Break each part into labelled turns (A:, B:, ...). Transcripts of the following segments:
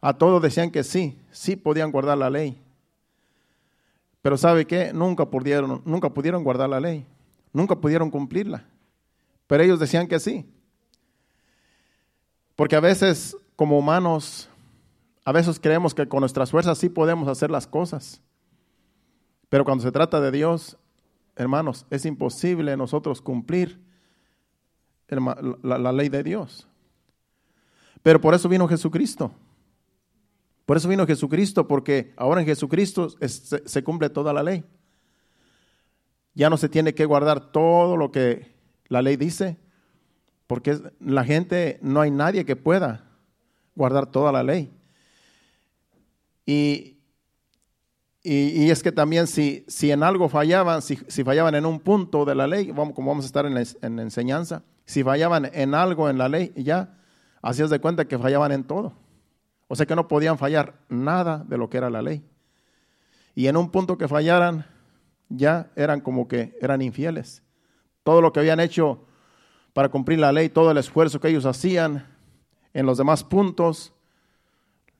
A: A todos decían que sí, sí podían guardar la ley. Pero ¿sabe qué? Nunca pudieron, nunca pudieron guardar la ley. Nunca pudieron cumplirla. Pero ellos decían que sí. Porque a veces, como humanos, a veces creemos que con nuestras fuerzas sí podemos hacer las cosas. Pero cuando se trata de Dios, hermanos, es imposible nosotros cumplir la, ley de Dios. Pero por eso vino Jesucristo. Por eso vino Jesucristo, porque ahora en Jesucristo se, cumple toda la ley. Ya no se tiene que guardar todo lo que la ley dice, porque la gente, no hay nadie que pueda guardar toda la ley. Y, y, es que también si, si en algo fallaban, si, fallaban en un punto de la ley, como vamos a estar en enseñanza, si fallaban en algo en la ley, ya hacías de cuenta que fallaban en todo. O sea que no podían fallar nada de lo que era la ley. Y en un punto que fallaran, ya eran como que eran infieles. Todo lo que habían hecho para cumplir la ley, todo el esfuerzo que ellos hacían en los demás puntos,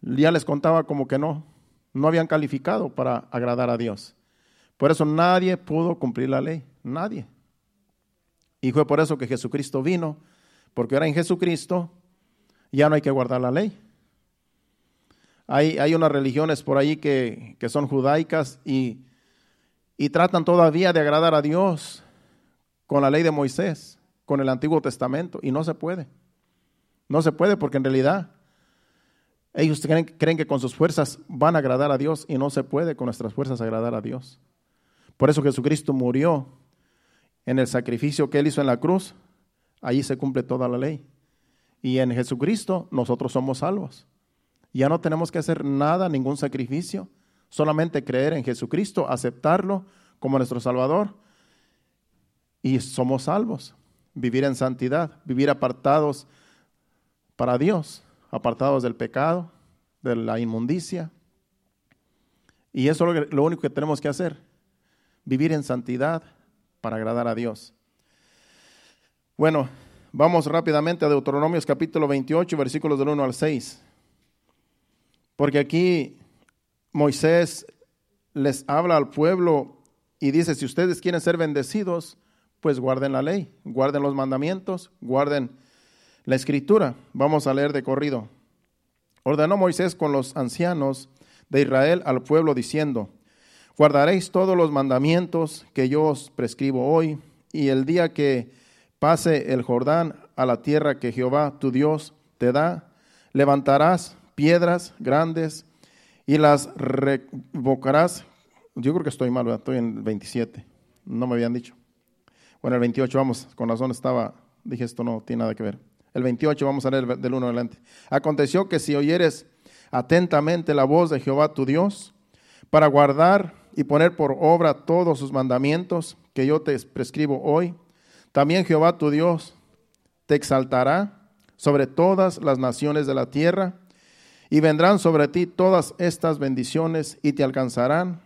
A: ya les contaba como que no, no habían calificado para agradar a Dios. Por eso nadie pudo cumplir la ley, nadie. Y fue por eso que Jesucristo vino, porque ahora en Jesucristo ya no hay que guardar la ley. Hay, hay unas religiones por ahí que, son judaicas y, y tratan todavía de agradar a Dios con la ley de Moisés, con el Antiguo Testamento, y no se puede. No se puede porque en realidad ellos creen, creen, que con sus fuerzas van a agradar a Dios y no se puede con nuestras fuerzas agradar a Dios. Por eso Jesucristo murió en el sacrificio que Él hizo en la cruz, allí se cumple toda la ley. Y en Jesucristo nosotros somos salvos. Ya no tenemos que hacer nada, ningún sacrificio, solamente creer en Jesucristo, aceptarlo como nuestro Salvador y somos salvos. Vivir en santidad, vivir apartados para Dios, apartados del pecado, de la inmundicia. Y eso es lo único que tenemos que hacer, vivir en santidad, para agradar a Dios. Bueno, vamos rápidamente a Deuteronomios capítulo 28, versículos del 1 al 6. Porque aquí Moisés les habla al pueblo y dice, si ustedes quieren ser bendecidos, pues guarden la ley, guarden los mandamientos, guarden la escritura. Vamos a leer de corrido. Ordenó Moisés con los ancianos de Israel al pueblo diciendo, Guardaréis todos los mandamientos que yo os prescribo hoy, y el día que pase el Jordán a la tierra que Jehová tu Dios te da, levantarás piedras grandes y las revocarás. Yo creo que estoy mal, estoy en el 27, no me habían dicho. Bueno, el 28, vamos, con razón estaba, dije esto no tiene nada que ver. El 28, vamos a leer del 1 adelante. Aconteció que si oyeres atentamente la voz de Jehová tu Dios, para guardar y poner por obra todos sus mandamientos que yo te prescribo hoy, también Jehová tu Dios te exaltará sobre todas las naciones de la tierra, y vendrán sobre ti todas estas bendiciones y te alcanzarán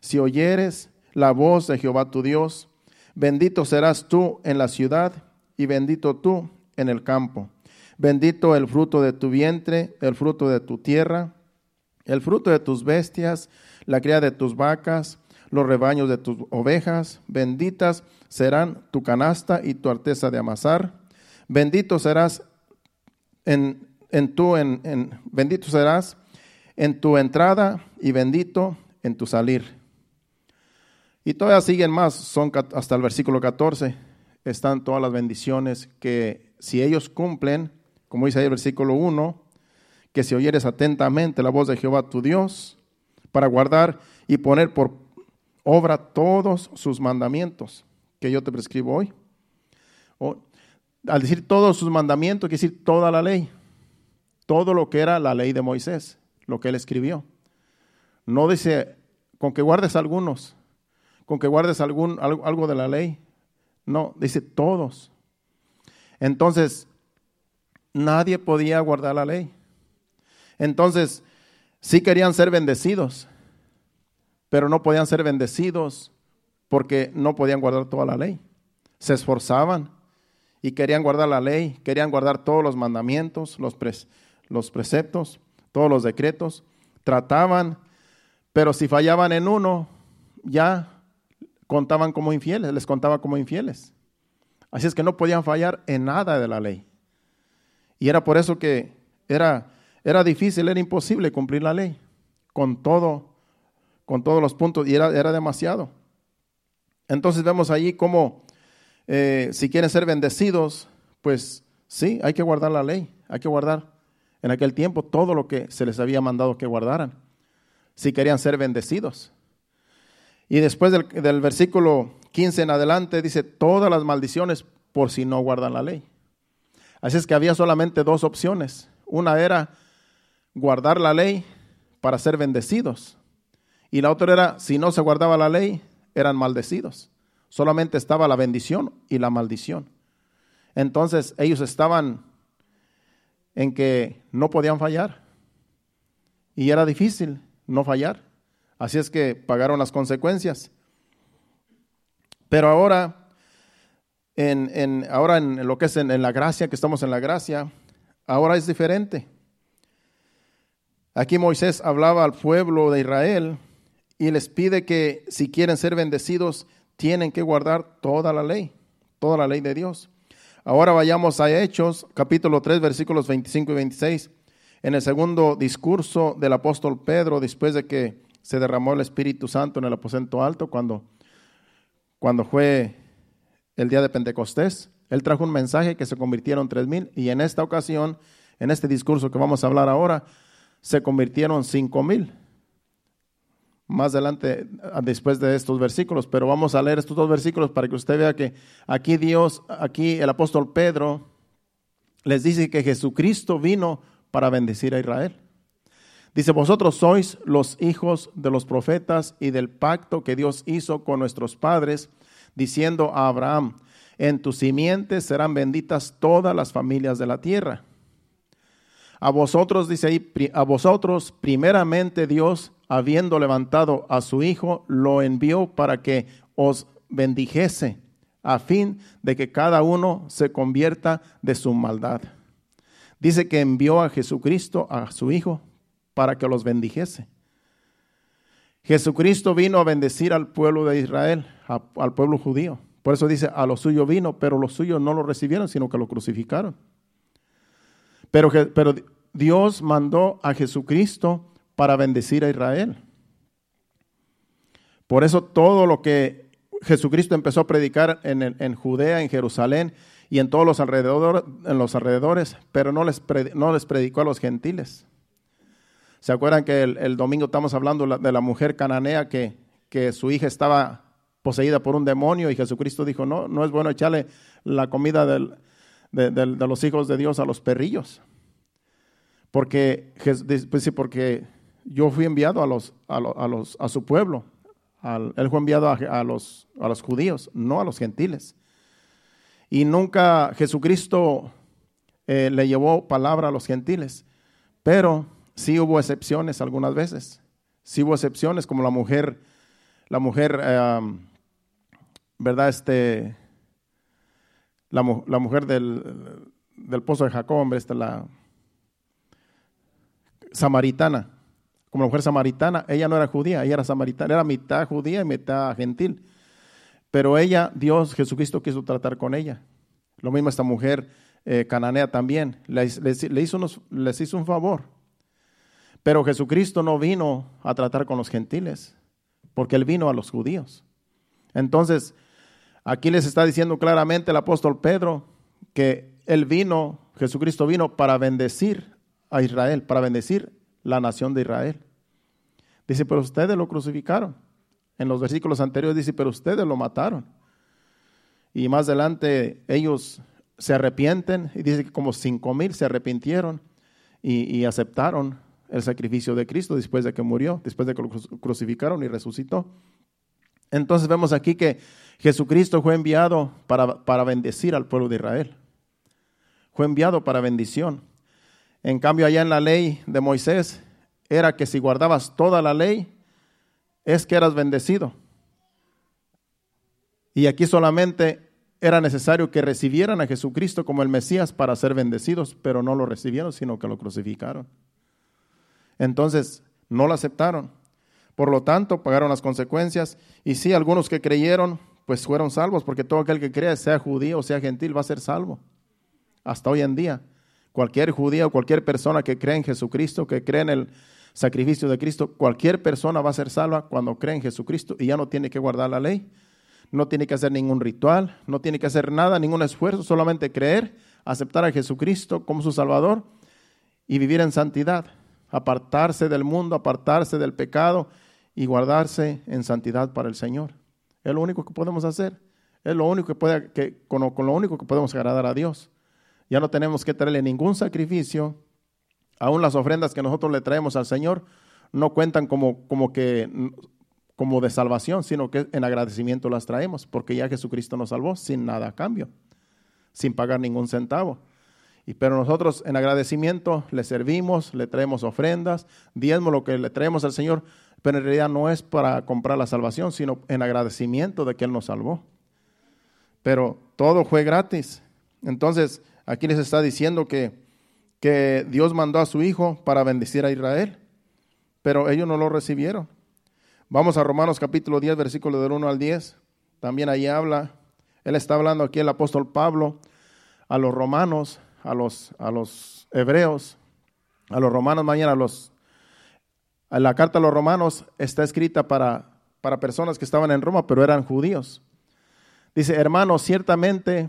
A: si oyeres la voz de Jehová tu Dios. Bendito serás tú en la ciudad y bendito tú en el campo. Bendito el fruto de tu vientre, el fruto de tu tierra, el fruto de tus bestias, la cría de tus vacas, los rebaños de tus ovejas, benditas serán tu canasta y tu arteza de amasar. Bendito serás en, en tu en, bendito serás en tu entrada y bendito en tu salir. Y todavía siguen más, son hasta el versículo 14, están todas las bendiciones que si ellos cumplen, como dice ahí el versículo 1, que si oyeres atentamente la voz de Jehová tu Dios, para guardar y poner por obra todos sus mandamientos que yo te prescribo hoy. al decir todos sus mandamientos, quiere decir toda la ley, todo lo que era la ley de Moisés, lo que él escribió. No dice con que guardes algunos, con que guardes algún, algo, de la ley. No, dice todos. Entonces, nadie podía guardar la ley. Entonces, Sí querían ser bendecidos, pero no podían ser bendecidos porque no podían guardar toda la ley. Se esforzaban y querían guardar la ley, querían guardar todos los mandamientos, los, los preceptos, todos los decretos, trataban, pero si fallaban en uno, ya contaban como infieles, les contaba como infieles. Así es que no podían fallar en nada de la ley. Y era por eso que era, era difícil, era imposible cumplir la ley con todo, con todos los puntos, y era, era demasiado. Entonces vemos allí cómo eh, si quieren ser bendecidos, pues sí, hay que guardar la ley, hay que guardar en aquel tiempo todo lo que se les había mandado que guardaran, si querían ser bendecidos. Y después del, del versículo 15 en adelante dice, todas las maldiciones por si no guardan la ley. Así es que había solamente dos opciones. Una era guardar la ley para ser bendecidos. Y la otra era, si no se guardaba la ley, eran maldecidos. Solamente estaba la bendición y la maldición. Entonces ellos estaban en que no podían fallar. Y era difícil no fallar. Así es que pagaron las consecuencias. Pero ahora, en, ahora en lo que es en, en la gracia, que estamos en la gracia, ahora es diferente. Aquí Moisés hablaba al pueblo de Israel y les pide que si quieren ser bendecidos, tienen que guardar toda la ley, toda la ley de Dios. Ahora vayamos a Hechos, capítulo 3, versículos 25 y 26. En el segundo discurso del apóstol Pedro, después de que se derramó el Espíritu Santo en el aposento alto, cuando, cuando fue el día de Pentecostés, él trajo un mensaje que se convirtieron tres mil y en esta ocasión, en este discurso que vamos a hablar ahora, se convirtieron cinco mil más adelante después de estos versículos, pero vamos a leer estos dos versículos para que usted vea que aquí Dios, aquí el apóstol Pedro les dice que Jesucristo vino para bendecir a Israel. Dice, vosotros sois los hijos de los profetas y del pacto que Dios hizo con nuestros padres, diciendo a Abraham, en tus simientes serán benditas todas las familias de la tierra. A vosotros, dice ahí, a vosotros primeramente Dios habiendo levantado a su Hijo, lo envió para que os bendijese, a fin de que cada uno se convierta de su maldad. Dice que envió a Jesucristo, a su Hijo, para que los bendijese. Jesucristo vino a bendecir al pueblo de Israel, al pueblo judío. Por eso dice, a lo suyo vino, pero los suyos no lo recibieron, sino que lo crucificaron. Pero, pero Dios mandó a Jesucristo para bendecir a Israel. Por eso todo lo que Jesucristo empezó a predicar en, Judea, en Jerusalén y en todos los, alrededores, en los alrededores, pero no les, no les predicó a los gentiles. ¿Se acuerdan que el, domingo estamos hablando de la mujer cananea que, que su hija estaba poseída por un demonio y Jesucristo dijo, no, no es bueno echarle la comida de, de, los hijos de Dios a los perrillos. Porque, pues porque yo fui enviado a, los, a, los, a su pueblo. él fue enviado a, los, a los judíos, no a los gentiles. Y nunca Jesucristo eh, le llevó palabra a los gentiles. Pero sí hubo excepciones algunas veces. Sí hubo excepciones como la mujer, la mujer, ¿verdad? Este, la, mujer del, del, pozo de Jacob, esta, la samaritana como la mujer samaritana, ella no era judía, ella era samaritana, era mitad judía y mitad gentil. Pero ella, Dios, Jesucristo quiso tratar con ella. Lo mismo esta mujer eh, cananea también, les, hizo les hizo un favor. Pero Jesucristo no vino a tratar con los gentiles, porque Él vino a los judíos. Entonces, aquí les está diciendo claramente el apóstol Pedro que Él vino, Jesucristo vino para bendecir a Israel, para bendecir la nación de Israel. Dice, pero ustedes lo crucificaron. En los versículos anteriores dice, pero ustedes lo mataron. Y más adelante ellos se arrepienten y dice que como cinco mil se arrepintieron y, aceptaron el sacrificio de Cristo después de que murió, después de que lo crucificaron y resucitó. Entonces vemos aquí que Jesucristo fue enviado para, para bendecir al pueblo de Israel. Fue enviado para bendición. En cambio, allá en la ley de Moisés era que si guardabas toda la ley, es que eras bendecido. Y aquí solamente era necesario que recibieran a Jesucristo como el Mesías para ser bendecidos, pero no lo recibieron, sino que lo crucificaron. Entonces, no la aceptaron. Por lo tanto, pagaron las consecuencias. Y sí, algunos que creyeron, pues fueron salvos, porque todo aquel que crea, sea judío o sea gentil, va a ser salvo. Hasta hoy en día. Cualquier judío cualquier persona que cree en Jesucristo, que cree en el sacrificio de Cristo, cualquier persona va a ser salva cuando cree en Jesucristo y ya no tiene que guardar la ley, no tiene que hacer ningún ritual, no tiene que hacer nada, ningún esfuerzo, solamente creer, aceptar a Jesucristo como su Salvador y vivir en santidad, apartarse del mundo, apartarse del pecado y guardarse en santidad para el Señor. Es lo único que podemos hacer. Es lo único que puede, que, con, lo, único que podemos agradar a Dios. Ya no tenemos que traerle ningún sacrificio. Aún las ofrendas que nosotros le traemos al Señor no cuentan como, como que como de salvación, sino que en agradecimiento las traemos, porque ya Jesucristo nos salvó sin nada a cambio, sin pagar ningún centavo. Y pero nosotros en agradecimiento le servimos, le traemos ofrendas, diezmo lo que le traemos al Señor, pero en realidad no es para comprar la salvación, sino en agradecimiento de que Él nos salvó. Pero todo fue gratis. Entonces, aquí les está diciendo que, que Dios mandó a su Hijo para bendecir a Israel, pero ellos no lo recibieron. Vamos a Romanos capítulo 10, versículo del 1 al 10. También ahí habla, él está hablando aquí el apóstol Pablo a los romanos, a los, a los hebreos, a los romanos mañana, a los la carta a los romanos está escrita para, para personas que estaban en Roma, pero eran judíos. Dice, hermanos, ciertamente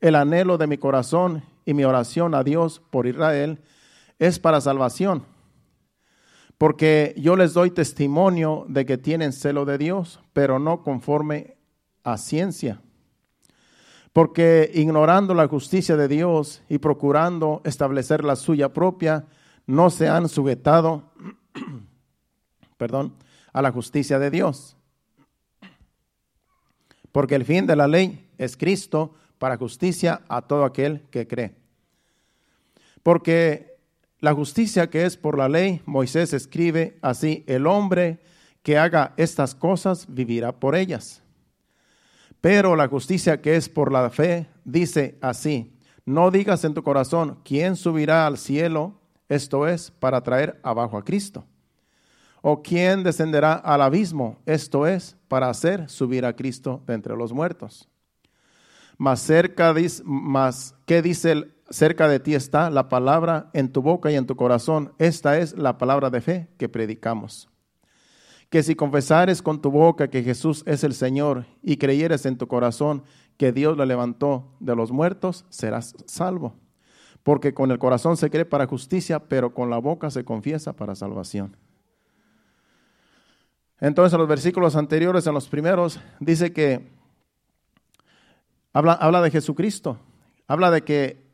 A: el anhelo de mi corazón y mi oración a Dios por Israel es para salvación, porque yo les doy testimonio de que tienen celo de Dios, pero no conforme a ciencia. Porque ignorando la justicia de Dios y procurando establecer la suya propia, no se han sujetado perdón, a la justicia de Dios. Porque el fin de la ley es Cristo para justicia a todo aquel que cree. Porque la justicia que es por la ley, Moisés escribe así, el hombre que haga estas cosas vivirá por ellas. Pero la justicia que es por la fe dice así, no digas en tu corazón, ¿quién subirá al cielo? Esto es, para traer abajo a Cristo. ¿O quién descenderá al abismo? Esto es, para hacer subir a Cristo de entre los muertos. Mas cerca, ¿qué dice cerca de ti está la palabra en tu boca y en tu corazón? Esta es la palabra de fe que predicamos. Que si confesares con tu boca que Jesús es el Señor y creyeres en tu corazón que Dios lo levantó de los muertos, serás salvo. Porque con el corazón se cree para justicia, pero con la boca se confiesa para salvación. Entonces, en los versículos anteriores, en los primeros, dice que habla, habla de Jesucristo. Habla de que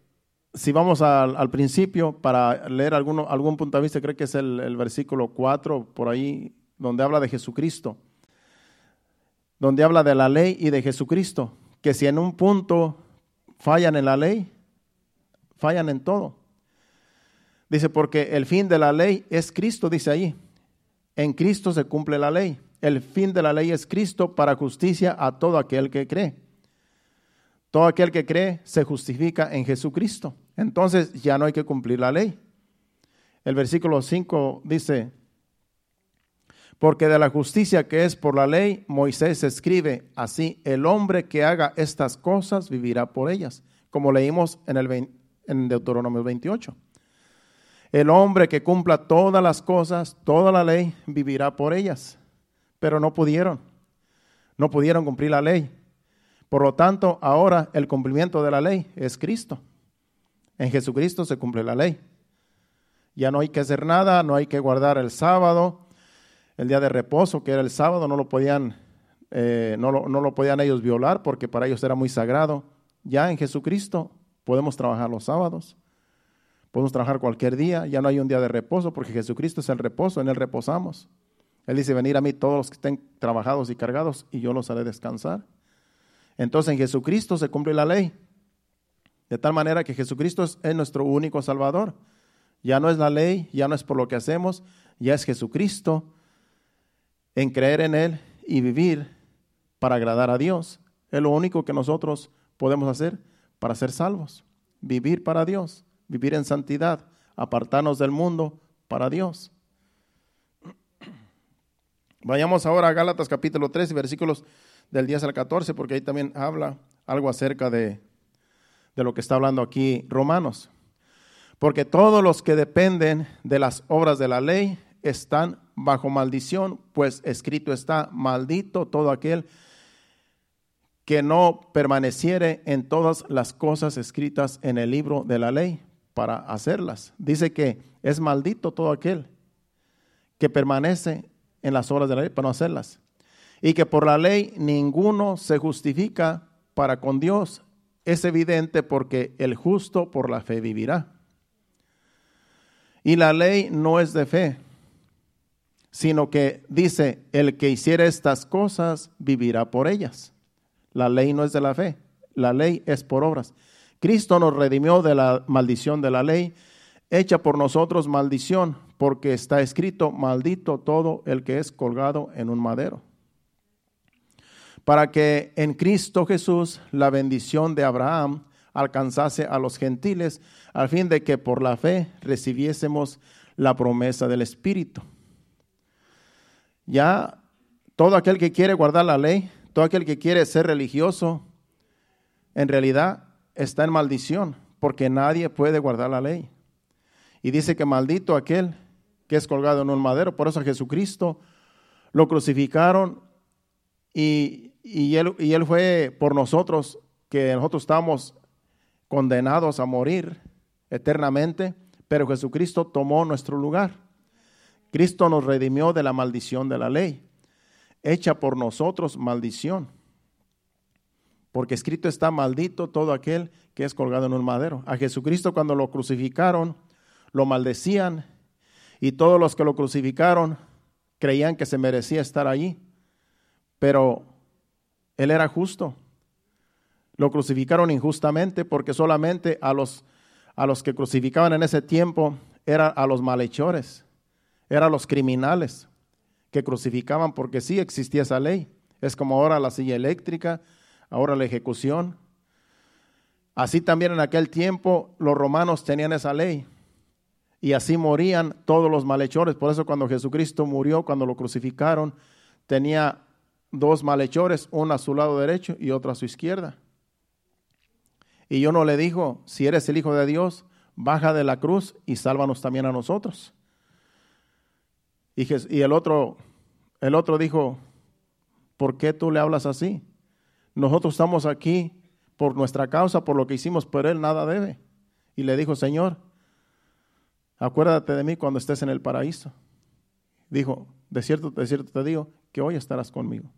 A: si vamos al, principio para leer alguno, algún punto de vista, creo que es el, el versículo 4, por ahí, donde habla de Jesucristo. Donde habla de la ley y de Jesucristo. Que si en un punto fallan en la ley, fallan en todo. Dice, porque el fin de la ley es Cristo, dice ahí. En Cristo se cumple la ley. El fin de la ley es Cristo para justicia a todo aquel que cree. Todo aquel que cree se justifica en Jesucristo. Entonces ya no hay que cumplir la ley. El versículo 5 dice, porque de la justicia que es por la ley, Moisés escribe así, el hombre que haga estas cosas vivirá por ellas, como leímos en, el, Deuteronomio 28. El hombre que cumpla todas las cosas, toda la ley, vivirá por ellas. Pero no pudieron. No pudieron cumplir la ley. Por lo tanto, ahora el cumplimiento de la ley es Cristo. En Jesucristo se cumple la ley. Ya no hay que hacer nada, no hay que guardar el sábado, el día de reposo, que era el sábado, no lo podían, eh, no, no lo podían ellos violar porque para ellos era muy sagrado. Ya en Jesucristo podemos trabajar los sábados. Podemos trabajar cualquier día, ya no hay un día de reposo porque Jesucristo es el reposo, en Él reposamos. Él dice, venir a mí todos los que estén trabajados y cargados y yo los haré descansar. Entonces en Jesucristo se cumple la ley. De tal manera que Jesucristo es nuestro único Salvador. Ya no es la ley, ya no es por lo que hacemos, ya es Jesucristo en creer en Él y vivir para agradar a Dios. Es lo único que nosotros podemos hacer para ser salvos. Vivir para Dios vivir en santidad, apartarnos del mundo para Dios. Vayamos ahora a Gálatas capítulo 3, versículos del 10 al 14, porque ahí también habla algo acerca de, de lo que está hablando aquí Romanos. Porque todos los que dependen de las obras de la ley están bajo maldición, pues escrito está, maldito todo aquel que no permaneciere en todas las cosas escritas en el libro de la ley para hacerlas. Dice que es maldito todo aquel que permanece en las obras de la ley para no hacerlas. Y que por la ley ninguno se justifica para con Dios. Es evidente porque el justo por la fe vivirá. Y la ley no es de fe, sino que dice, el que hiciera estas cosas vivirá por ellas. La ley no es de la fe, la ley es por obras. Cristo nos redimió de la maldición de la ley, hecha por nosotros maldición, porque está escrito, maldito todo el que es colgado en un madero. Para que en Cristo Jesús la bendición de Abraham alcanzase a los gentiles, al fin de que por la fe recibiésemos la promesa del Espíritu. Ya todo aquel que quiere guardar la ley, todo aquel que quiere ser religioso, en realidad está en maldición, porque nadie puede guardar la ley. Y dice que maldito aquel que es colgado en un madero. Por eso a Jesucristo lo crucificaron y, él, y él fue por nosotros, que nosotros estamos condenados a morir eternamente, pero Jesucristo tomó nuestro lugar. Cristo nos redimió de la maldición de la ley, hecha por nosotros maldición. Porque escrito está maldito todo aquel que es colgado en un madero. A Jesucristo cuando lo crucificaron, lo maldecían y todos los que lo crucificaron creían que se merecía estar allí. Pero Él era justo. Lo crucificaron injustamente porque solamente a los, a los que crucificaban en ese tiempo eran a los malhechores eran los criminales que crucificaban porque sí existía esa ley. Es como ahora la silla eléctrica, ahora la ejecución. Así también en aquel tiempo los romanos tenían esa ley y así morían todos los malhechores. Por eso cuando Jesucristo murió, cuando lo crucificaron, tenía dos malhechores, uno a su lado derecho y otro a su izquierda. Y yo no le dijo, si eres el Hijo de Dios, baja de la cruz y sálvanos también a nosotros. Y, el, otro, el otro dijo, ¿por qué tú le hablas así? Nosotros estamos aquí por nuestra causa, por lo que hicimos, pero él nada debe. Y le dijo, Señor, acuérdate de mí cuando estés en el paraíso. Dijo, de cierto, de cierto te digo, que hoy estarás conmigo.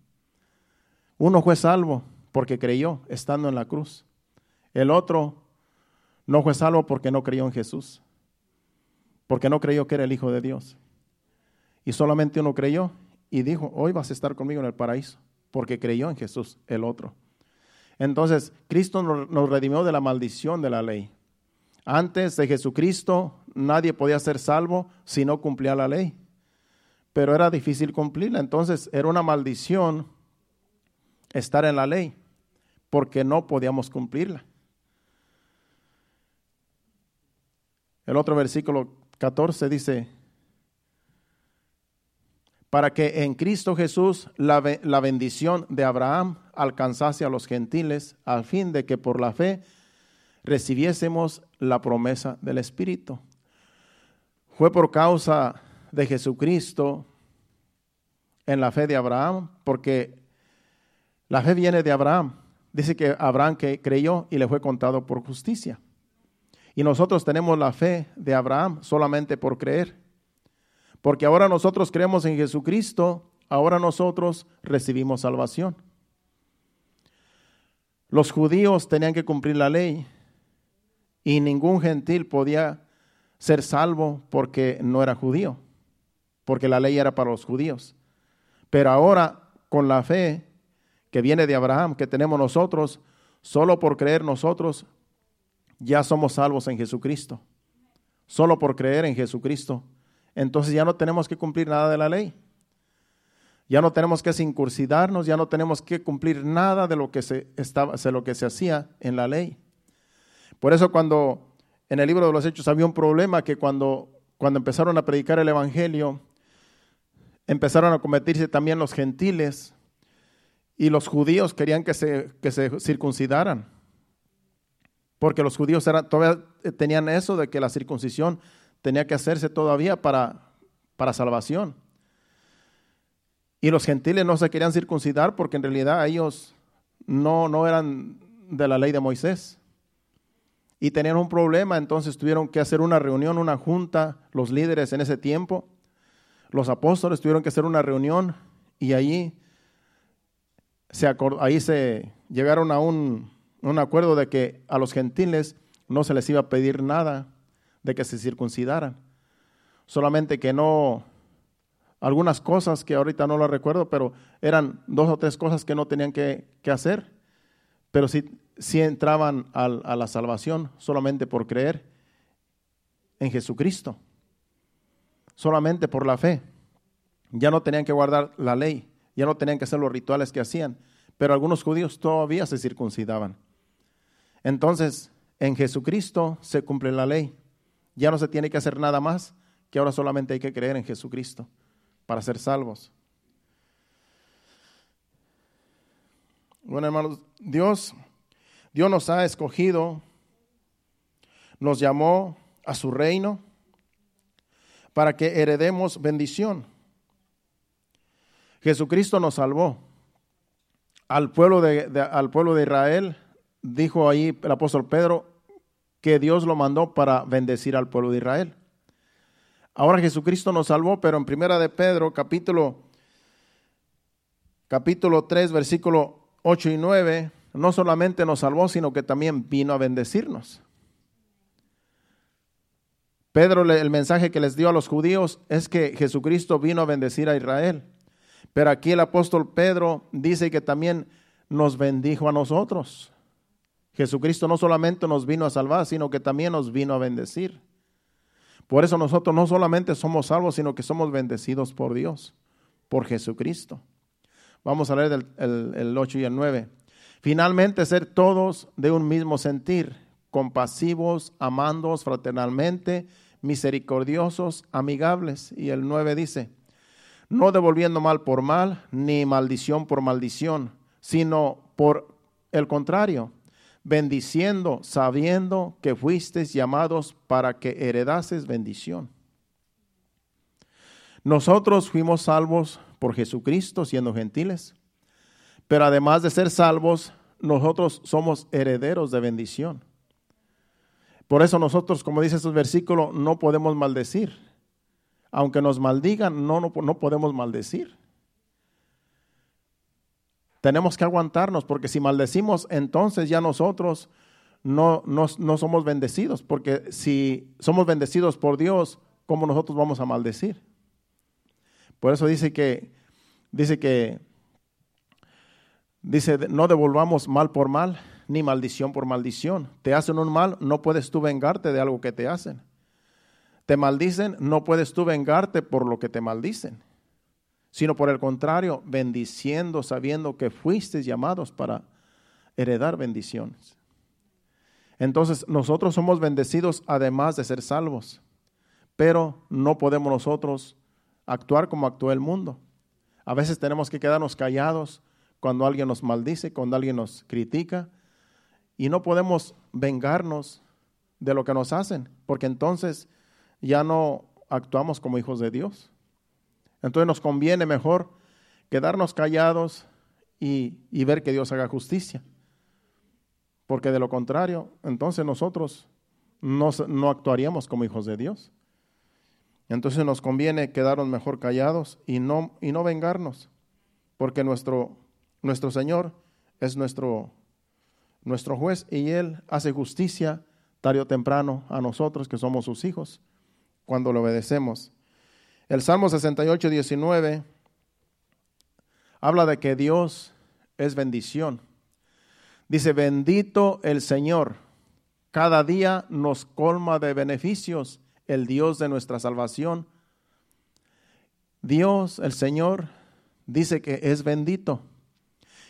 A: Uno fue salvo porque creyó estando en la cruz. El otro no fue salvo porque no creyó en Jesús, porque no creyó que era el Hijo de Dios. Y solamente uno creyó y dijo, hoy vas a estar conmigo en el paraíso, porque creyó en Jesús, el otro. Entonces, Cristo nos redimió de la maldición de la ley. Antes de Jesucristo, nadie podía ser salvo si no cumplía la ley. Pero era difícil cumplirla. Entonces, era una maldición estar en la ley, porque no podíamos cumplirla. El otro versículo 14 dice, para que en Cristo Jesús la, bendición de Abraham alcanzase a los gentiles, al fin de que por la fe recibiésemos la promesa del Espíritu. Fue por causa de Jesucristo en la fe de Abraham, porque la fe viene de Abraham. Dice que Abraham creyó y le fue contado por justicia. Y nosotros tenemos la fe de Abraham solamente por creer. Porque ahora nosotros creemos en Jesucristo, ahora nosotros recibimos salvación. Los judíos tenían que cumplir la ley y ningún gentil podía ser salvo porque no era judío, porque la ley era para los judíos. Pero ahora, con la fe que viene de Abraham, que tenemos nosotros, solo por creer nosotros, ya somos salvos en Jesucristo. Solo por creer en Jesucristo entonces ya no tenemos que cumplir nada de la ley. Ya no tenemos que circuncidarnos, ya no tenemos que cumplir nada de lo que se, estaba, de lo que se hacía en la ley. Por eso cuando en el libro de los Hechos había un problema que cuando, cuando empezaron a predicar el Evangelio, empezaron a convertirse también los gentiles y los judíos querían que se, que se circuncidaran. Porque los judíos todavía tenían eso de que la circuncisión tenía que hacerse todavía para, para salvación. Y los gentiles no se querían circuncidar porque en realidad ellos no, no eran de la ley de Moisés. Y tenían un problema, entonces tuvieron que hacer una reunión, una junta, los líderes en ese tiempo. Los apóstoles tuvieron que hacer una reunión y allí se, ahí se llegaron a un, un acuerdo de que a los gentiles no se les iba a pedir nada de que se circuncidaran. Solamente que no, algunas cosas que ahorita no lo recuerdo, pero eran dos o tres cosas que no tenían que, hacer, pero sí entraban a la salvación solamente por creer en Jesucristo, solamente por la fe. Ya no tenían que guardar la ley, ya no tenían que hacer los rituales que hacían, pero algunos judíos todavía se circuncidaban. Entonces, en Jesucristo se cumple la ley. Ya no se tiene que hacer nada más, que ahora solamente hay que creer en Jesucristo para ser salvos. Bueno, hermanos, Dios, Dios nos ha escogido, nos llamó a su reino para que heredemos bendición. Jesucristo nos salvó. Al pueblo de, al pueblo de Israel dijo ahí el apóstol Pedro que Dios lo mandó para bendecir al pueblo de Israel. Ahora Jesucristo nos salvó, pero en primera de Pedro, capítulo, capítulo 3, versículo 8 y 9, no solamente nos salvó, sino que también vino a bendecirnos. Pedro, el mensaje que les dio a los judíos es que Jesucristo vino a bendecir a Israel. Pero aquí el apóstol Pedro dice que también nos bendijo a nosotros. Jesucristo no solamente nos vino a salvar, sino que también nos vino a bendecir. Por eso nosotros no solamente somos salvos, sino que somos bendecidos por Dios, por Jesucristo. Vamos a leer el, el 8 y el 9. Finalmente, ser todos de un mismo sentir, compasivos, amándoos fraternalmente, misericordiosos, amigables. Y el 9 dice, no devolviendo mal por mal, ni maldición por maldición, sino por el contrario, bendiciendo, sabiendo que fuisteis llamados para que heredases bendición. Nosotros fuimos salvos por Jesucristo siendo gentiles, pero además de ser salvos, nosotros somos herederos de bendición. Por eso nosotros, como dice estos versículos, no podemos maldecir. Aunque nos maldigan, no, no, no podemos maldecir. Tenemos que aguantarnos porque si maldecimos, entonces ya nosotros no, no, somos bendecidos, porque si somos bendecidos por Dios, ¿cómo nosotros vamos a maldecir? Por eso dice que, dice que, dice, no devolvamos mal por mal, ni maldición por maldición. Te hacen un mal, no puedes tú vengarte de algo que te hacen. Te maldicen, no puedes tú vengarte por lo que te maldicen sino por el contrario, bendiciendo, sabiendo que fuiste llamados para heredar bendiciones. Entonces, nosotros somos bendecidos además de ser salvos, pero no podemos nosotros actuar como actúa el mundo. A veces tenemos que quedarnos callados cuando alguien nos maldice, cuando alguien nos critica, y no podemos vengarnos de lo que nos hacen, porque entonces ya no actuamos como hijos de Dios. Entonces nos conviene mejor quedarnos callados y, ver que Dios haga justicia. Porque de lo contrario, entonces nosotros no, no, actuaríamos como hijos de Dios. Entonces nos conviene quedarnos mejor callados y no, y no vengarnos, porque nuestro, nuestro Señor es nuestro, nuestro juez y Él hace justicia tarde o temprano a nosotros que somos sus hijos cuando le obedecemos. El Salmo 68, 19 habla de que Dios es bendición. Dice, bendito el Señor, cada día nos colma de beneficios el Dios de nuestra salvación. Dios, el Señor, dice que es bendito.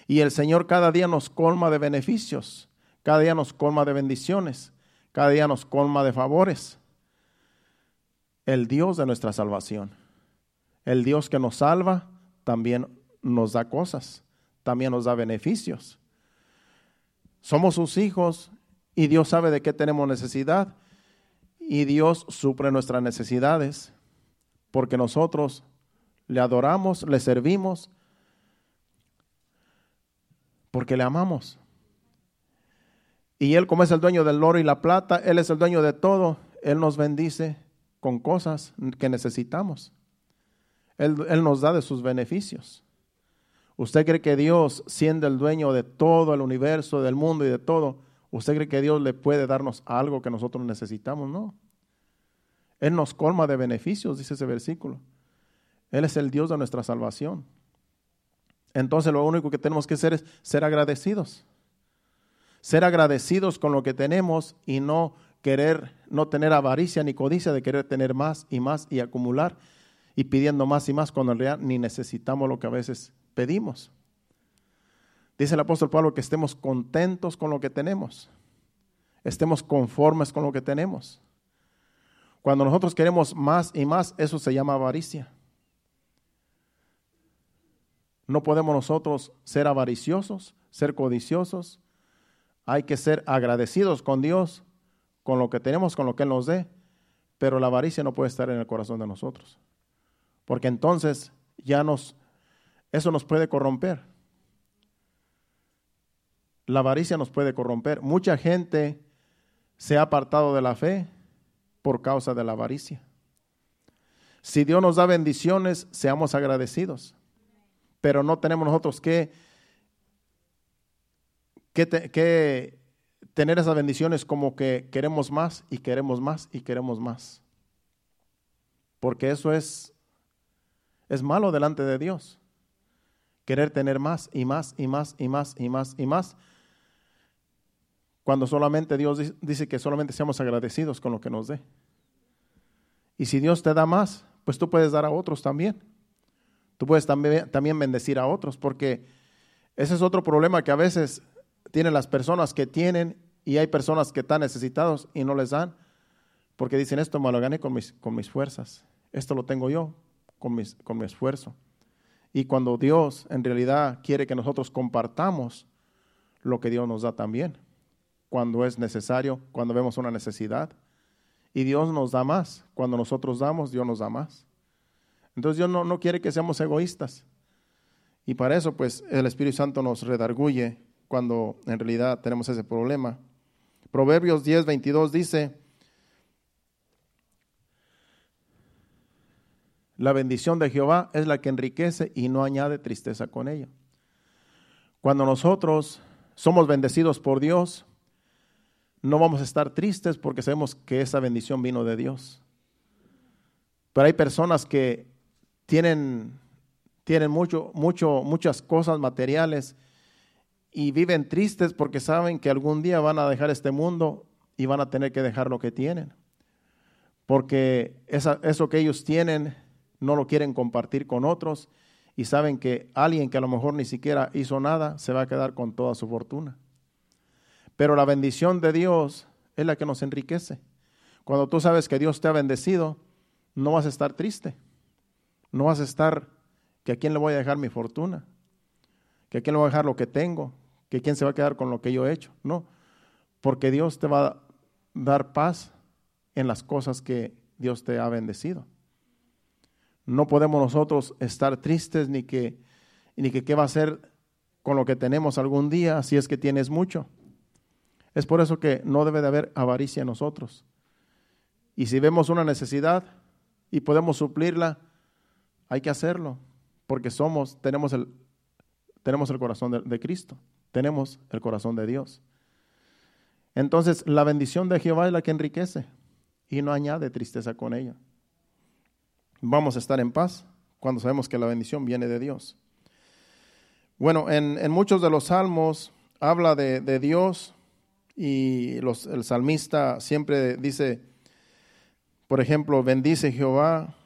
A: Y el Señor cada día nos colma de beneficios, cada día nos colma de bendiciones, cada día nos colma de favores el Dios de nuestra salvación. El Dios que nos salva también nos da cosas, también nos da beneficios. Somos sus hijos y Dios sabe de qué tenemos necesidad y Dios suple nuestras necesidades porque nosotros le adoramos, le servimos, porque le amamos. Y Él, como es el dueño del oro y la plata, Él es el dueño de todo, Él nos bendice con cosas que necesitamos. Él, nos da de sus beneficios. ¿Usted cree que Dios, siendo el dueño de todo el universo, del mundo y de todo, usted cree que Dios le puede darnos algo que nosotros necesitamos? No. Él nos colma de beneficios, dice ese versículo. Él es el Dios de nuestra salvación. Entonces lo único que tenemos que hacer es ser agradecidos. Ser agradecidos con lo que tenemos y no querer, no tener avaricia ni codicia de querer tener más y más y acumular y pidiendo más y más cuando en realidad ni necesitamos lo que a veces pedimos. Dice el apóstol Pablo que estemos contentos con lo que tenemos, estemos conformes con lo que tenemos. Cuando nosotros queremos más y más, eso se llama avaricia. No podemos nosotros ser avariciosos, ser codiciosos. Hay que ser agradecidos con Dios, con lo que tenemos, con lo que Él nos dé. Pero la avaricia no puede estar en el corazón de nosotros. Porque entonces ya nos, eso nos puede corromper. La avaricia nos puede corromper. Mucha gente se ha apartado de la fe por causa de la avaricia. Si Dios nos da bendiciones, seamos agradecidos pero no tenemos nosotros que, que, tener esas bendiciones como que queremos más y queremos más y queremos más. Porque eso es, es malo delante de Dios. Querer tener más y más y más y más y más y más. Cuando solamente Dios dice que solamente seamos agradecidos con lo que nos dé. Y si Dios te da más, pues tú puedes dar a otros también. Tú puedes también, también bendecir a otros, porque ese es otro problema que a veces tienen las personas que tienen y hay personas que están necesitados y no les dan, porque dicen, esto me lo gané con mis, con mis fuerzas, esto lo tengo yo con, mis, con mi esfuerzo. Y cuando Dios en realidad quiere que nosotros compartamos lo que Dios nos da también, cuando es necesario, cuando vemos una necesidad. Y Dios nos da más. Cuando nosotros damos, Dios nos da más. Entonces Dios no, no quiere que seamos egoístas. Y para eso, pues, el Espíritu Santo nos redarguye cuando en realidad tenemos ese problema. Proverbios 10, 22 dice, la bendición de Jehová es la que enriquece y no añade tristeza con ella. Cuando nosotros somos bendecidos por Dios, no vamos a estar tristes porque sabemos que esa bendición vino de Dios. Pero hay personas que tienen, tienen mucho, mucho, muchas cosas materiales y viven tristes porque saben que algún día van a dejar este mundo y van a tener que dejar lo que tienen. Porque eso que ellos tienen no lo quieren compartir con otros y saben que alguien que a lo mejor ni siquiera hizo nada se va a quedar con toda su fortuna. Pero la bendición de Dios es la que nos enriquece. Cuando tú sabes que Dios te ha bendecido, no vas a estar triste. No vas a estar que a quién le voy a dejar mi fortuna, que a quién le voy a dejar lo que tengo, que quién se va a quedar con lo que yo he hecho. No, porque Dios te va a dar paz en las cosas que Dios te ha bendecido. No podemos nosotros estar tristes ni que, ni que qué va a hacer con lo que tenemos algún día si es que tienes mucho. Es por eso que no debe de haber avaricia en nosotros. Y si vemos una necesidad y podemos suplirla, hay que hacerlo, porque somos, tenemos el, tenemos el corazón de, de Cristo, tenemos el corazón de Dios. Entonces, la bendición de Jehová es la que enriquece y no añade tristeza con ella. Vamos a estar en paz cuando sabemos que la bendición viene de Dios. Bueno, en, en muchos de los salmos habla de, de Dios y los, el salmista siempre dice, por ejemplo, bendice Jehová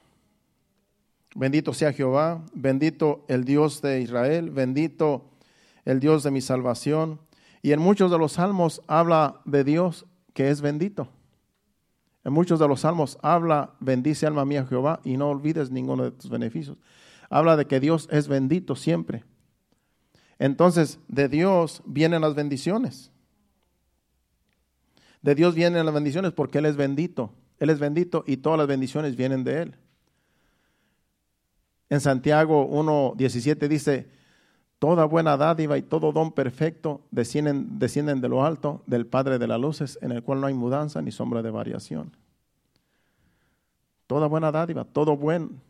A: Bendito sea Jehová, bendito el Dios de Israel, bendito el Dios de mi salvación. Y en muchos de los salmos habla de Dios que es bendito. En muchos de los salmos habla, bendice alma mía Jehová y no olvides ninguno de tus beneficios. Habla de que Dios es bendito siempre. Entonces, de Dios vienen las bendiciones. De Dios vienen las bendiciones porque Él es bendito. Él es bendito y todas las bendiciones vienen de Él. En Santiago 1.17 dice, Toda buena dádiva y todo don perfecto descienden, de lo alto, del Padre de las luces, en el cual no hay mudanza ni sombra de variación. Toda buena dádiva, todo buen,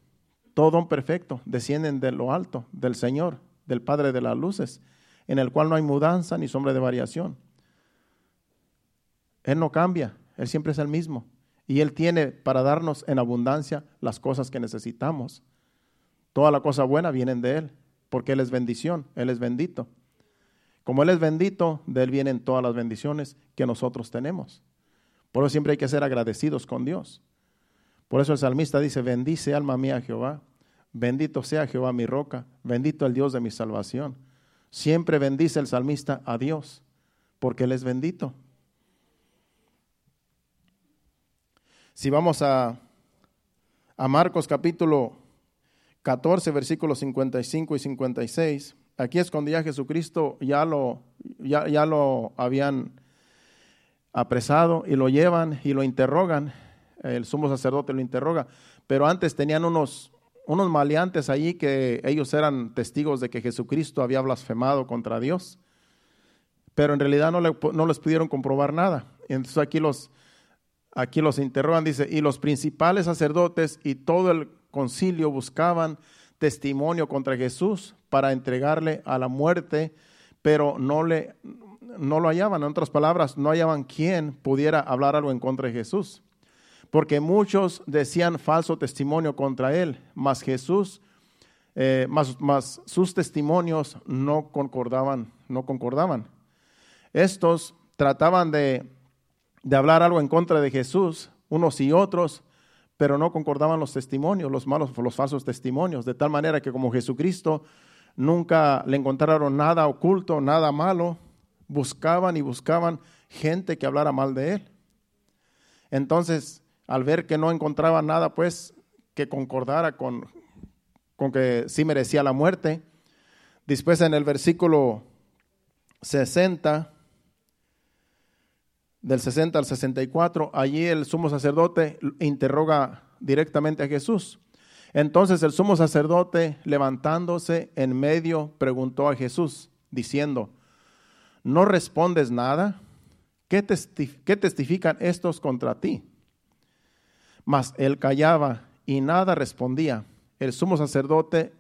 A: todo don perfecto descienden de lo alto, del Señor, del Padre de las luces, en el cual no hay mudanza ni sombra de variación. Él no cambia, Él siempre es el mismo. Y Él tiene para darnos en abundancia las cosas que necesitamos. Toda la cosa buena vienen de Él porque Él es bendición, Él es bendito. Como Él es bendito, de Él vienen todas las bendiciones que nosotros tenemos. Por eso siempre hay que ser agradecidos con Dios. Por eso el salmista dice, bendice alma mía Jehová, bendito sea Jehová mi roca, bendito el Dios de mi salvación. Siempre bendice el salmista a Dios, porque Él es bendito. Si vamos a, a Marcos capítulo 14, versículos 55 y 56. Aquí es cuando ya Jesucristo ya lo, ya, ya lo habían apresado y lo llevan y lo interrogan. El sumo sacerdote lo interroga. Pero antes tenían unos, unos maleantes allí que ellos eran testigos de que Jesucristo había blasfemado contra Dios. Pero en realidad no, no les pudieron comprobar nada. Entonces aquí los, aquí los interrogan, dice, y los principales sacerdotes y todo el concilio buscaban testimonio contra Jesús para entregarle a la muerte, pero no, le, no lo hallaban. En otras palabras, no hallaban quien pudiera hablar algo en contra de Jesús. Porque muchos decían falso testimonio contra él, mas Jesús, eh, más, sus testimonios no concordaban, no concordaban. Estos trataban de, de hablar algo en contra de Jesús, unos y otros, pero no concordaban los testimonios, los malos, los falsos testimonios, de tal manera que como Jesucristo nunca le encontraron nada oculto, nada malo, buscaban y buscaban gente que hablara mal de él. Entonces, al ver que no encontraban nada, pues, que concordara con, con que sí merecía la muerte, después en el versículo 60, del 60 al 64, allí el sumo sacerdote interroga directamente a Jesús. Entonces el sumo sacerdote, levantándose en medio, preguntó a Jesús, diciendo, ¿no respondes nada? ¿Qué, testifican estos contra ti? Mas él callaba y nada respondía. El sumo sacerdote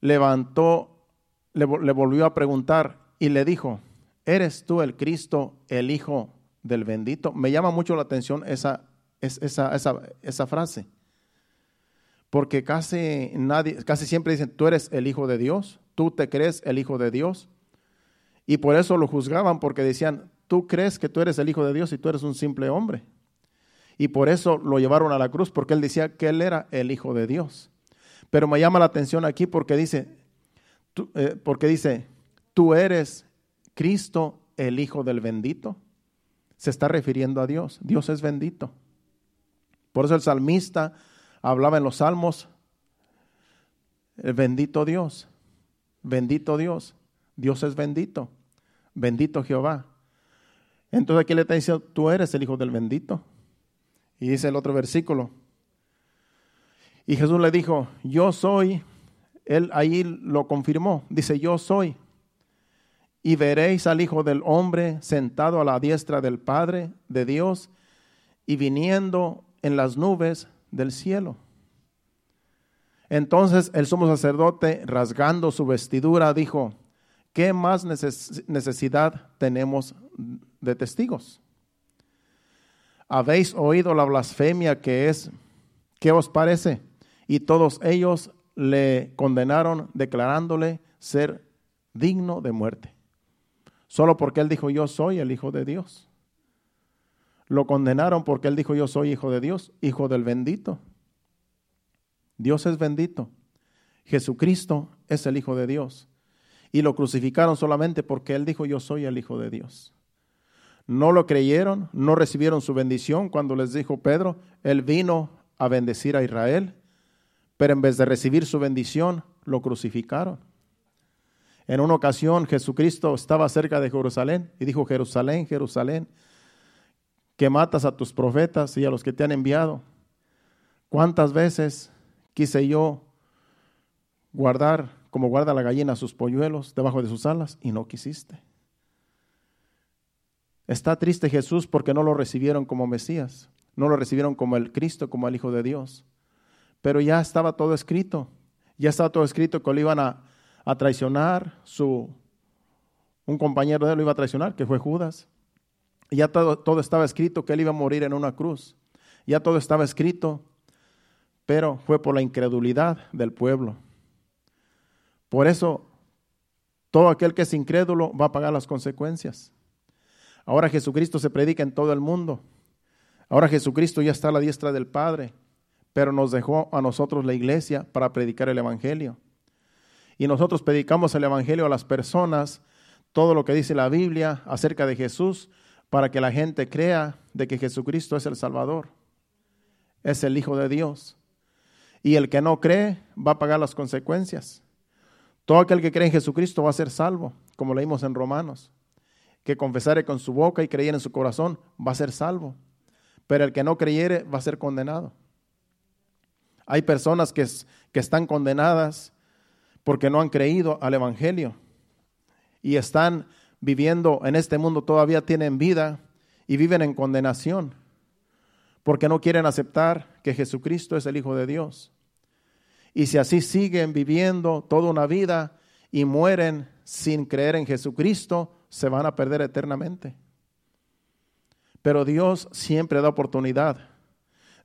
A: levantó, le, le volvió a preguntar y le dijo, ¿eres tú el Cristo, el Hijo del bendito. Me llama mucho la atención esa, esa, esa, esa frase. Porque casi nadie, casi siempre dicen, tú eres el Hijo de Dios, tú te crees el Hijo de Dios. Y por eso lo juzgaban, porque decían, tú crees que tú eres el Hijo de Dios y tú eres un simple hombre. Y por eso lo llevaron a la cruz, porque él decía que él era el Hijo de Dios. Pero me llama la atención aquí porque dice, eh, porque dice, tú eres Cristo, el Hijo del bendito se está refiriendo a Dios. Dios es bendito. Por eso el salmista hablaba en los salmos, el bendito Dios, bendito Dios, Dios es bendito, bendito Jehová. Entonces aquí le está diciendo, tú eres el hijo del bendito. Y dice el otro versículo. Y Jesús le dijo, yo soy, él ahí lo confirmó, dice, yo soy y veréis al Hijo del Hombre sentado a la diestra del Padre de Dios y viniendo en las nubes del cielo. Entonces el sumo sacerdote, rasgando su vestidura, dijo, ¿qué más necesidad tenemos de testigos? ¿Habéis oído la blasfemia que es? ¿Qué os parece? Y todos ellos le condenaron declarándole ser digno de muerte. Solo porque él dijo, yo soy el Hijo de Dios. Lo condenaron porque él dijo, yo soy Hijo de Dios, Hijo del bendito. Dios es bendito. Jesucristo es el Hijo de Dios. Y lo crucificaron solamente porque él dijo, yo soy el Hijo de Dios. No lo creyeron, no recibieron su bendición cuando les dijo Pedro, Él vino a bendecir a Israel, pero en vez de recibir su bendición, lo crucificaron. En una ocasión Jesucristo estaba cerca de Jerusalén y dijo, Jerusalén, Jerusalén, que matas a tus profetas y a los que te han enviado. ¿Cuántas veces quise yo guardar como guarda la gallina sus polluelos debajo de sus alas y no quisiste? Está triste Jesús porque no lo recibieron como Mesías, no lo recibieron como el Cristo, como el Hijo de Dios. Pero ya estaba todo escrito, ya estaba todo escrito que lo iban a, traicionar, su, un compañero de él lo iba a traicionar, que fue Judas. Y ya todo, todo estaba escrito que él iba a morir en una cruz. Ya todo estaba escrito, pero fue por la incredulidad del pueblo. Por eso, todo aquel que es incrédulo va a pagar las consecuencias. Ahora Jesucristo se predica en todo el mundo. Ahora Jesucristo ya está a la diestra del Padre, pero nos dejó a nosotros la iglesia para predicar el Evangelio. Y nosotros predicamos el Evangelio a las personas, todo lo que dice la Biblia acerca de Jesús, para que la gente crea de que Jesucristo es el Salvador, es el Hijo de Dios. Y el que no cree va a pagar las consecuencias. Todo aquel que cree en Jesucristo va a ser salvo, como leímos en Romanos que confesare con su boca y creyere en su corazón, va a ser salvo. Pero el que no creyere va a ser condenado. Hay personas que, que están condenadas porque no han creído al Evangelio y están viviendo en este mundo, todavía tienen vida y viven en condenación porque no quieren aceptar que Jesucristo es el Hijo de Dios. Y si así siguen viviendo toda una vida y mueren sin creer en Jesucristo, se van a perder eternamente. Pero Dios siempre da oportunidad.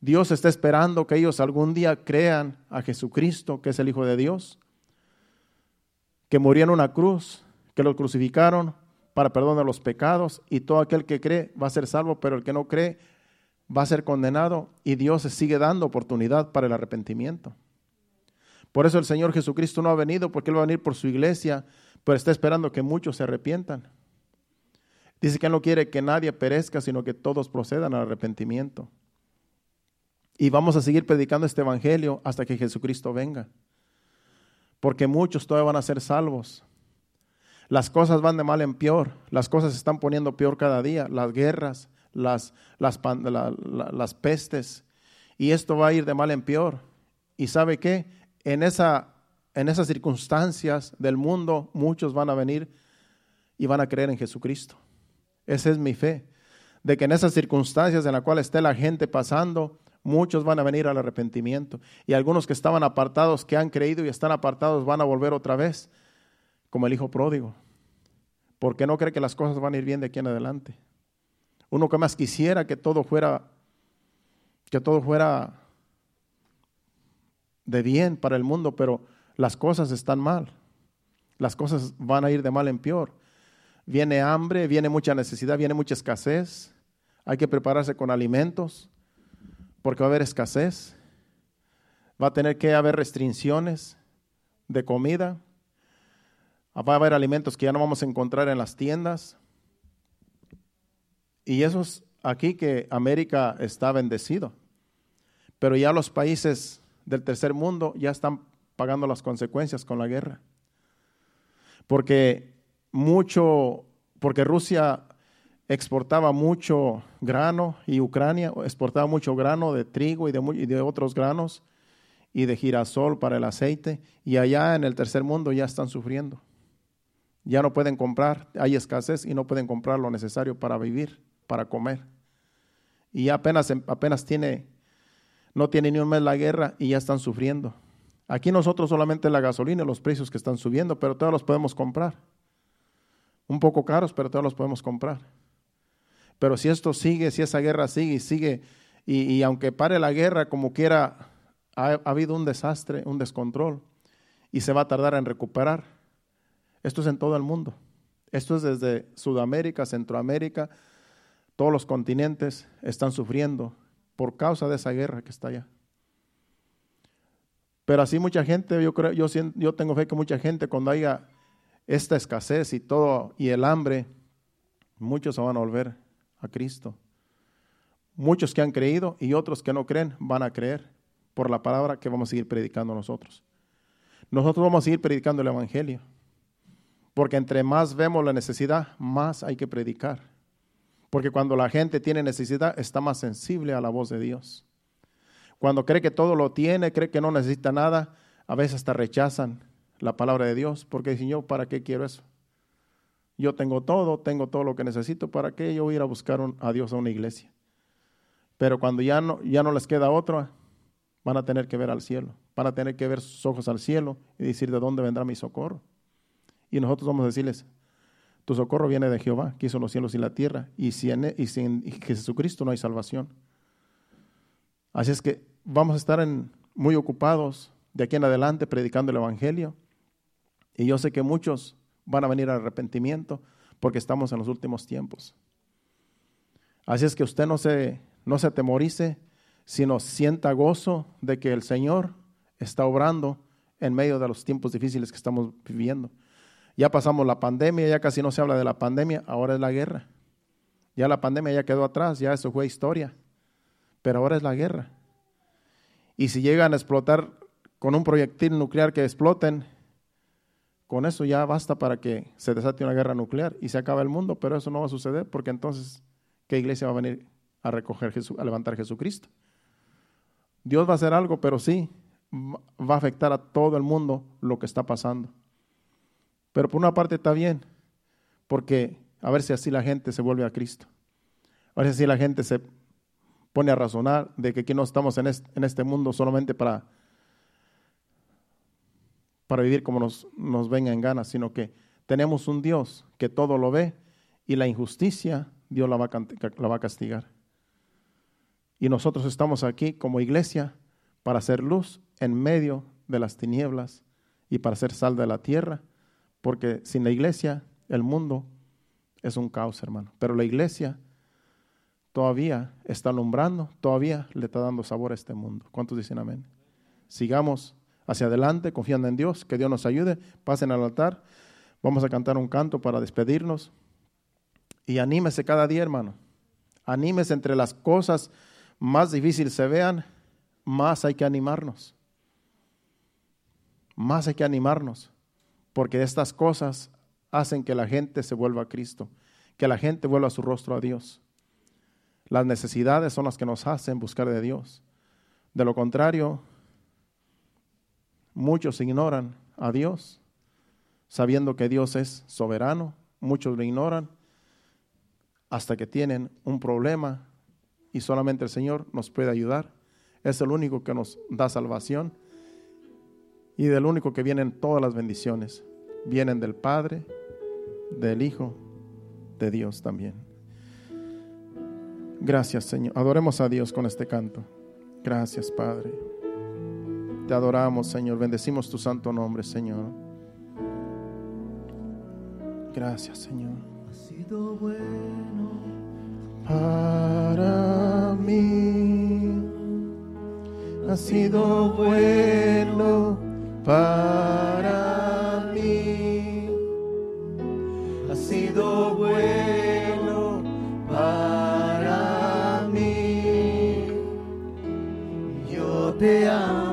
A: Dios está esperando que ellos algún día crean a Jesucristo, que es el Hijo de Dios, que murió en una cruz, que lo crucificaron para perdón de los pecados y todo aquel que cree va a ser salvo, pero el que no cree va a ser condenado y Dios sigue dando oportunidad para el arrepentimiento. Por eso el Señor Jesucristo no ha venido porque Él va a venir por su iglesia, pero está esperando que muchos se arrepientan. Dice que no quiere que nadie perezca, sino que todos procedan al arrepentimiento. Y vamos a seguir predicando este evangelio hasta que Jesucristo venga. Porque muchos todavía van a ser salvos. Las cosas van de mal en peor. Las cosas se están poniendo peor cada día. Las guerras, las, las, las pestes. Y esto va a ir de mal en peor. ¿Y sabe qué? En, esa, en esas circunstancias del mundo, muchos van a venir y van a creer en Jesucristo. Esa es mi fe. De que en esas circunstancias en las cuales esté la gente pasando, muchos van a venir al arrepentimiento. Y algunos que estaban apartados, que han creído y están apartados, van a volver otra vez, como el hijo pródigo. Porque no cree que las cosas van a ir bien de aquí en adelante. Uno que más quisiera que todo fuera, que todo fuera de bien para el mundo, pero las cosas están mal. Las cosas van a ir de mal en peor viene hambre, viene mucha necesidad, viene mucha escasez. Hay que prepararse con alimentos porque va a haber escasez. Va a tener que haber restricciones de comida. Va a haber alimentos que ya no vamos a encontrar en las tiendas. Y eso es aquí que América está bendecido. Pero ya los países del tercer mundo ya están pagando las consecuencias con la guerra. Porque mucho, porque Rusia exportaba mucho grano y Ucrania exportaba mucho grano de trigo y de, y otros granos y de girasol para el aceite y allá en el tercer mundo ya están sufriendo. Ya no pueden comprar, hay escasez y no pueden comprar lo necesario para vivir, para comer. Y apenas, apenas tiene, no tiene ni un mes la guerra y ya están sufriendo. Aquí nosotros solamente la gasolina, los precios que están subiendo, pero todos los podemos comprar un poco caros, pero todos los podemos comprar. Pero si esto sigue, si esa guerra sigue y sigue, y, aunque pare la guerra, como quiera, ha, ha, habido un desastre, un descontrol, y se va a tardar en recuperar. Esto es en todo el mundo. Esto es desde Sudamérica, Centroamérica, todos los continentes están sufriendo por causa de esa guerra que está allá. Pero así mucha gente, yo creo, yo, yo tengo fe que mucha gente cuando haya esta escasez y todo y el hambre, muchos se van a volver a Cristo. Muchos que han creído y otros que no creen van a creer por la palabra que vamos a seguir predicando nosotros. Nosotros vamos a seguir predicando el Evangelio, porque entre más vemos la necesidad, más hay que predicar. Porque cuando la gente tiene necesidad, está más sensible a la voz de Dios. Cuando cree que todo lo tiene, cree que no necesita nada, a veces hasta rechazan la palabra de Dios, porque dicen, yo, ¿para qué quiero eso? Yo tengo todo, tengo todo lo que necesito, ¿para qué yo voy a ir a buscar a Dios a una iglesia? Pero cuando ya no, ya no les queda otra, van a tener que ver al cielo, van a tener que ver sus ojos al cielo y decir, ¿de dónde vendrá mi socorro? Y nosotros vamos a decirles, tu socorro viene de Jehová, que hizo los cielos y la tierra, y sin, e, y sin Jesucristo no hay salvación. Así es que vamos a estar muy ocupados de aquí en adelante predicando el Evangelio. Y yo sé que muchos van a venir al arrepentimiento porque estamos en los últimos tiempos. Así es que usted no se, no se atemorice, sino sienta gozo de que el Señor está obrando en medio de los tiempos difíciles que estamos viviendo. Ya pasamos la pandemia, ya casi no se habla de la pandemia, ahora es la guerra. Ya la pandemia ya quedó atrás, ya eso fue historia. Pero ahora es la guerra. Y si llegan a explotar con un proyectil nuclear que exploten, con eso ya basta para que se desate una guerra nuclear y se acabe el mundo, pero eso no va a suceder porque entonces, ¿qué iglesia va a venir a recoger, a levantar Jesucristo? Dios va a hacer algo, pero sí, va a afectar a todo el mundo lo que está pasando. Pero por una parte está bien, porque a ver si así la gente se vuelve a Cristo. A ver si así la gente se pone a razonar de que aquí no estamos en este, mundo solamente para, para vivir como nos, nos venga en gana, sino que tenemos un Dios que todo lo ve y la injusticia Dios la va, la va a castigar. Y nosotros estamos aquí como iglesia para hacer luz en medio de las tinieblas y para ser sal de la tierra porque sin la iglesia, el mundo es un caos, hermano. Pero la iglesia todavía está alumbrando, todavía le está dando sabor a este mundo. ¿Cuántos dicen amén? Sigamos hacia adelante, confiando en Dios, que Dios nos ayude. Pasen al altar. Vamos a cantar un canto para despedirnos. Y anímese cada día, hermano. Anímese entre las cosas más difíciles se vean, más hay que animarnos. Más hay que animarnos porque estas cosas hacen que la gente se vuelva a Cristo, que la gente vuelva su rostro a Dios. Las necesidades son las que nos hacen buscar de Dios. De lo contrario, muchos ignoran a Dios, sabiendo que Dios es soberano, muchos lo ignoran hasta que tienen un problema y solamente el Señor nos puede ayudar. Es el único que nos da salvación y del único que vienen todas las bendiciones vienen del Padre, del Hijo, de Dios también. Gracias, Señor. Adoremos a Dios con este canto. Gracias, Padre. Te adoramos, Señor. Bendecimos tu santo nombre, Señor. Gracias, Señor.
B: Ha sido bueno
A: para mí. Ha sido bueno para mí sido bueno para mí. Yo te amo.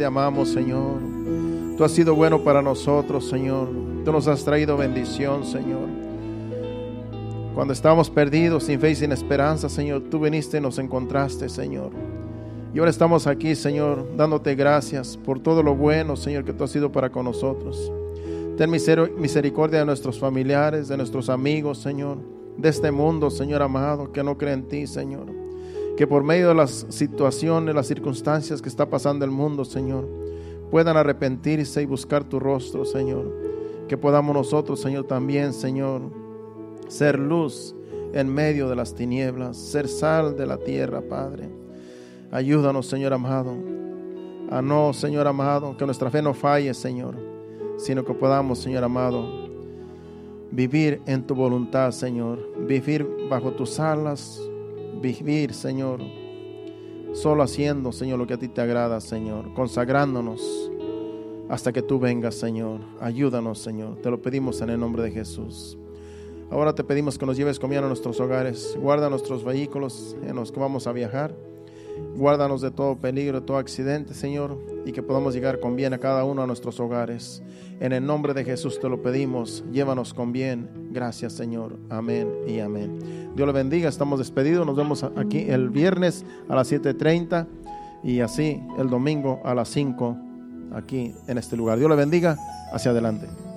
A: Te amamos, Señor. Tú has sido bueno para nosotros, Señor. Tú nos has traído bendición, Señor. Cuando estábamos perdidos, sin fe y sin esperanza, Señor, tú viniste y nos encontraste, Señor. Y ahora estamos aquí, Señor, dándote gracias por todo lo bueno, Señor, que tú has sido para con nosotros. Ten misericordia de nuestros familiares, de nuestros amigos, Señor, de este mundo, Señor amado, que no cree en ti, Señor. Que por medio de las situaciones, las circunstancias que está pasando el mundo, Señor, puedan arrepentirse y buscar tu rostro, Señor. Que podamos nosotros, Señor, también, Señor, ser luz en medio de las tinieblas, ser sal de la tierra, Padre. Ayúdanos, Señor amado, a no, Señor amado, que nuestra fe no falle, Señor, sino que podamos, Señor amado, vivir en tu voluntad, Señor, vivir bajo tus alas, vivir, Señor, solo haciendo, Señor, lo que a ti te agrada, Señor, consagrándonos hasta que tú vengas, Señor. Ayúdanos, Señor. Te lo pedimos en el nombre de Jesús. Ahora te pedimos que nos lleves comida a nuestros hogares. Guarda nuestros vehículos en los que vamos a viajar. Guárdanos de todo peligro, de todo accidente, Señor, y que podamos llegar con bien a cada uno a nuestros hogares. En el nombre de Jesús te lo pedimos. Llévanos con bien. Gracias, Señor. Amén y amén. Dios le bendiga. Estamos despedidos. Nos vemos aquí el viernes a las 7:30 y así el domingo a las 5 aquí en este lugar. Dios le bendiga. Hacia adelante.